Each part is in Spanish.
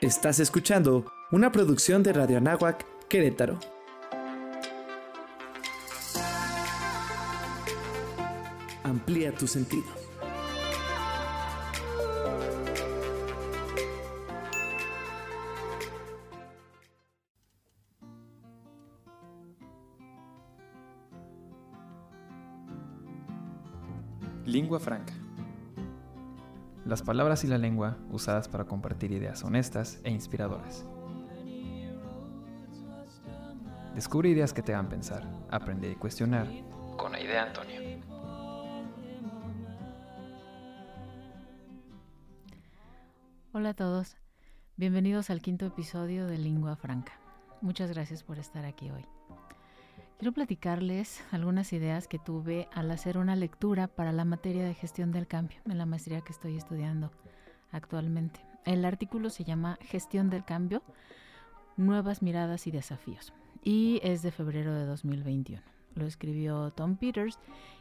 Estás escuchando una producción de Radio Anáhuac, Querétaro. Amplía tu sentido. Lingua franca. Las palabras y la lengua usadas para compartir ideas honestas e inspiradoras. Descubre ideas que te hagan pensar, aprender y cuestionar con la idea Antonio. Hola a todos, bienvenidos al quinto episodio de Lingua Franca. Muchas gracias por estar aquí hoy. Quiero platicarles algunas ideas que tuve al hacer una lectura para la materia de gestión del cambio en la maestría que estoy estudiando actualmente. El artículo se llama Gestión del cambio, nuevas miradas y desafíos y es de febrero de 2021. Lo escribió Tom Peters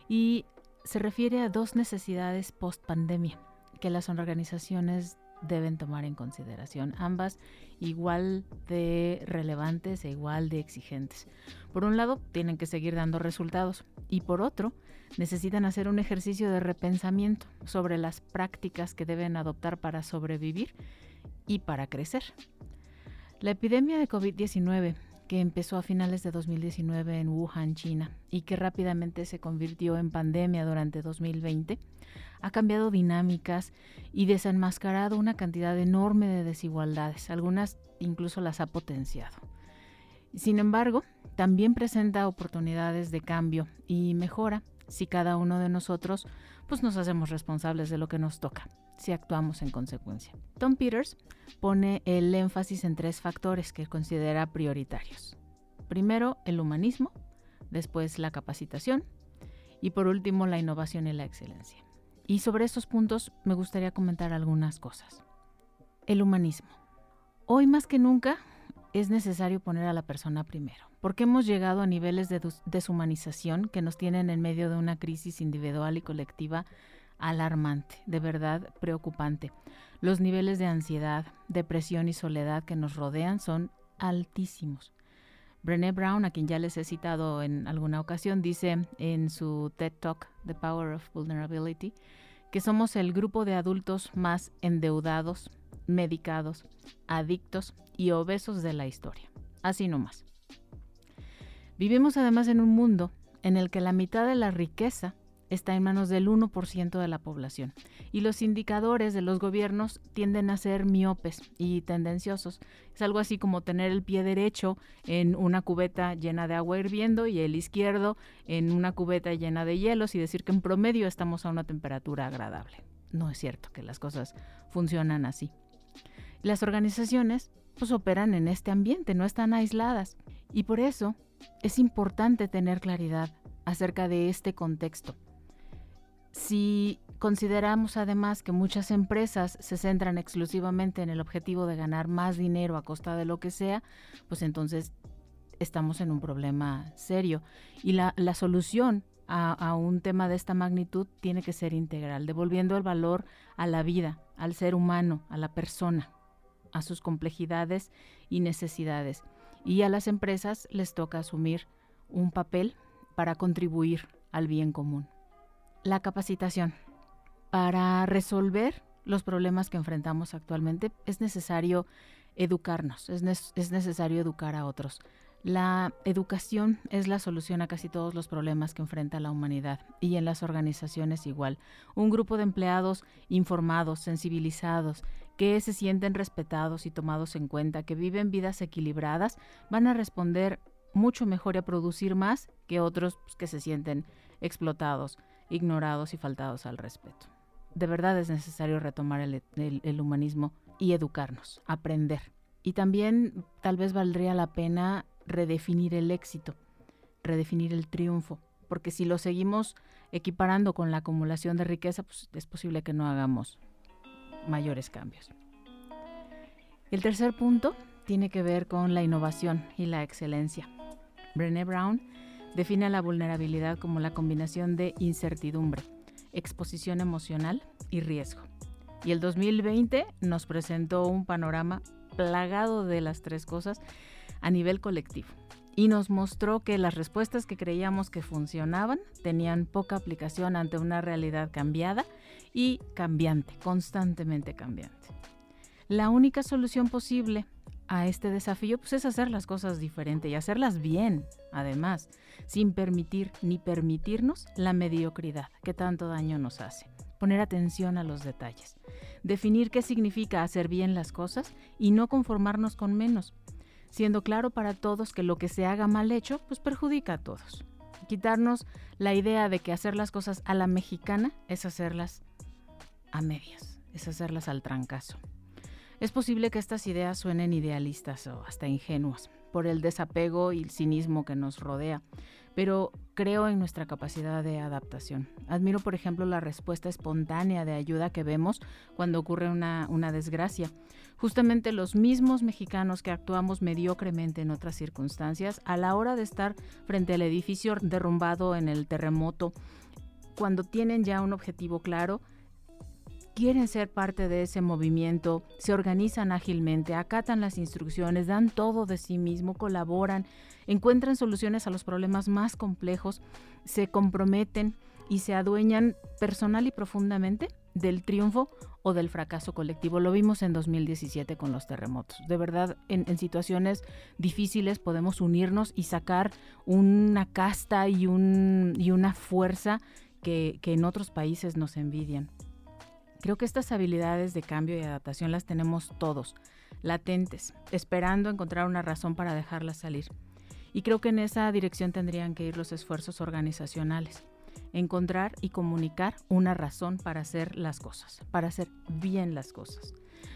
y se refiere a dos necesidades post pandemia que las organizaciones deben tomar en consideración, ambas igual de relevantes e igual de exigentes. Por un lado, tienen que seguir dando resultados y por otro, necesitan hacer un ejercicio de repensamiento sobre las prácticas que deben adoptar para sobrevivir y para crecer. La epidemia de COVID-19 que empezó a finales de 2019 en Wuhan, China, y que rápidamente se convirtió en pandemia durante 2020, ha cambiado dinámicas y desenmascarado una cantidad enorme de desigualdades, algunas incluso las ha potenciado. Sin embargo, también presenta oportunidades de cambio y mejora si cada uno de nosotros pues nos hacemos responsables de lo que nos toca, si actuamos en consecuencia. Tom Peters pone el énfasis en tres factores que considera prioritarios. Primero, el humanismo, después la capacitación y por último la innovación y la excelencia. Y sobre estos puntos me gustaría comentar algunas cosas. El humanismo. Hoy más que nunca es necesario poner a la persona primero, porque hemos llegado a niveles de deshumanización que nos tienen en medio de una crisis individual y colectiva alarmante, de verdad preocupante. Los niveles de ansiedad, depresión y soledad que nos rodean son altísimos. Brené Brown, a quien ya les he citado en alguna ocasión, dice en su TED Talk, The Power of Vulnerability, que somos el grupo de adultos más endeudados, medicados, adictos y obesos de la historia. Así nomás. Vivimos además en un mundo en el que la mitad de la riqueza está en manos del 1% de la población y los indicadores de los gobiernos tienden a ser miopes y tendenciosos. Es algo así como tener el pie derecho en una cubeta llena de agua hirviendo y el izquierdo en una cubeta llena de hielos y decir que en promedio estamos a una temperatura agradable. No es cierto que las cosas funcionan así. Las organizaciones pues operan en este ambiente, no están aisladas. Y por eso es importante tener claridad acerca de este contexto. Si consideramos además que muchas empresas se centran exclusivamente en el objetivo de ganar más dinero a costa de lo que sea, pues entonces estamos en un problema serio. Y la, solución a, a, un tema de esta magnitud tiene que ser integral, devolviendo el valor a la vida, al ser humano, a la persona, a sus complejidades y necesidades. Y a las empresas les toca asumir un papel para contribuir al bien común la capacitación. Para resolver los problemas que enfrentamos actualmente es necesario educarnos, es, necesario educar a otros. La educación es la solución a casi todos los problemas que enfrenta la humanidad y en las organizaciones igual. Un grupo de empleados informados, sensibilizados, que se sienten respetados y tomados en cuenta, que viven vidas equilibradas, van a responder mucho mejor y a producir más que otros pues, que se sienten explotados ignorados y faltados al respeto. De verdad es necesario retomar el, humanismo y educarnos, aprender. Y también tal vez valdría la pena redefinir el éxito, redefinir el triunfo, porque si lo seguimos equiparando con la acumulación de riqueza, pues es posible que no hagamos mayores cambios. El tercer punto tiene que ver con la innovación y la excelencia. Brené Brown define la vulnerabilidad como la combinación de incertidumbre, exposición emocional y riesgo. Y el 2020 nos presentó un panorama plagado de las tres cosas a nivel colectivo y nos mostró que las respuestas que creíamos que funcionaban tenían poca aplicación ante una realidad cambiada y cambiante, constantemente cambiante. La única solución posible a este desafío pues, es hacer las cosas diferente y hacerlas bien, además, sin permitir ni permitirnos la mediocridad que tanto daño nos hace. Poner atención a los detalles. Definir qué significa hacer bien las cosas y no conformarnos con menos, siendo claro para todos que lo que se haga mal hecho pues perjudica a todos. Quitarnos la idea de que hacer las cosas a la mexicana es hacerlas a medias, es hacerlas al trancazo. Es posible que estas ideas suenen idealistas o hasta ingenuas por el desapego y el cinismo que nos rodea, pero creo en nuestra capacidad de adaptación. Admiro, por ejemplo, la respuesta espontánea de ayuda que vemos cuando ocurre una, una desgracia. Justamente los mismos mexicanos que actuamos mediocremente en otras circunstancias, a la hora de estar frente al edificio derrumbado en el terremoto, cuando tienen ya un objetivo claro, quieren ser parte de ese movimiento, se organizan ágilmente, acatan las instrucciones, dan todo de sí mismo, colaboran, encuentran soluciones a los problemas más complejos, se comprometen y se adueñan personal y profundamente del triunfo o del fracaso colectivo. Lo vimos en 2017 con los terremotos. De verdad, en, situaciones difíciles podemos unirnos y sacar una casta y, un, una fuerza que, que en otros países nos envidian. Creo que estas habilidades de cambio y adaptación las tenemos todos, latentes, esperando encontrar una razón para dejarlas salir. Y creo que en esa dirección tendrían que ir los esfuerzos organizacionales. Encontrar y comunicar una razón para hacer las cosas, para hacer bien las cosas.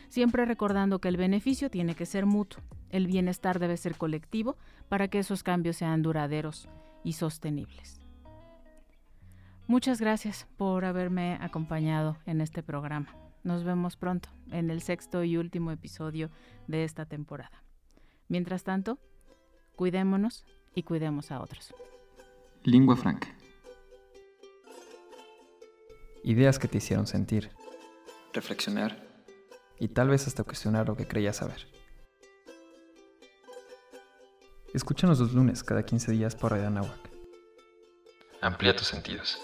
Siempre recordando que el beneficio tiene que ser mutuo, el bienestar debe ser colectivo para que esos cambios sean duraderos y sostenibles. Muchas gracias por haberme acompañado en este programa. Nos vemos pronto en el sexto y último episodio de esta temporada. Mientras tanto, cuidémonos y cuidemos a otros. Lingua franca. Ideas que te hicieron sentir, reflexionar y tal vez hasta cuestionar lo que creías saber. Escúchanos los lunes cada 15 días por Radio Anáhuac. Amplía tus sentidos.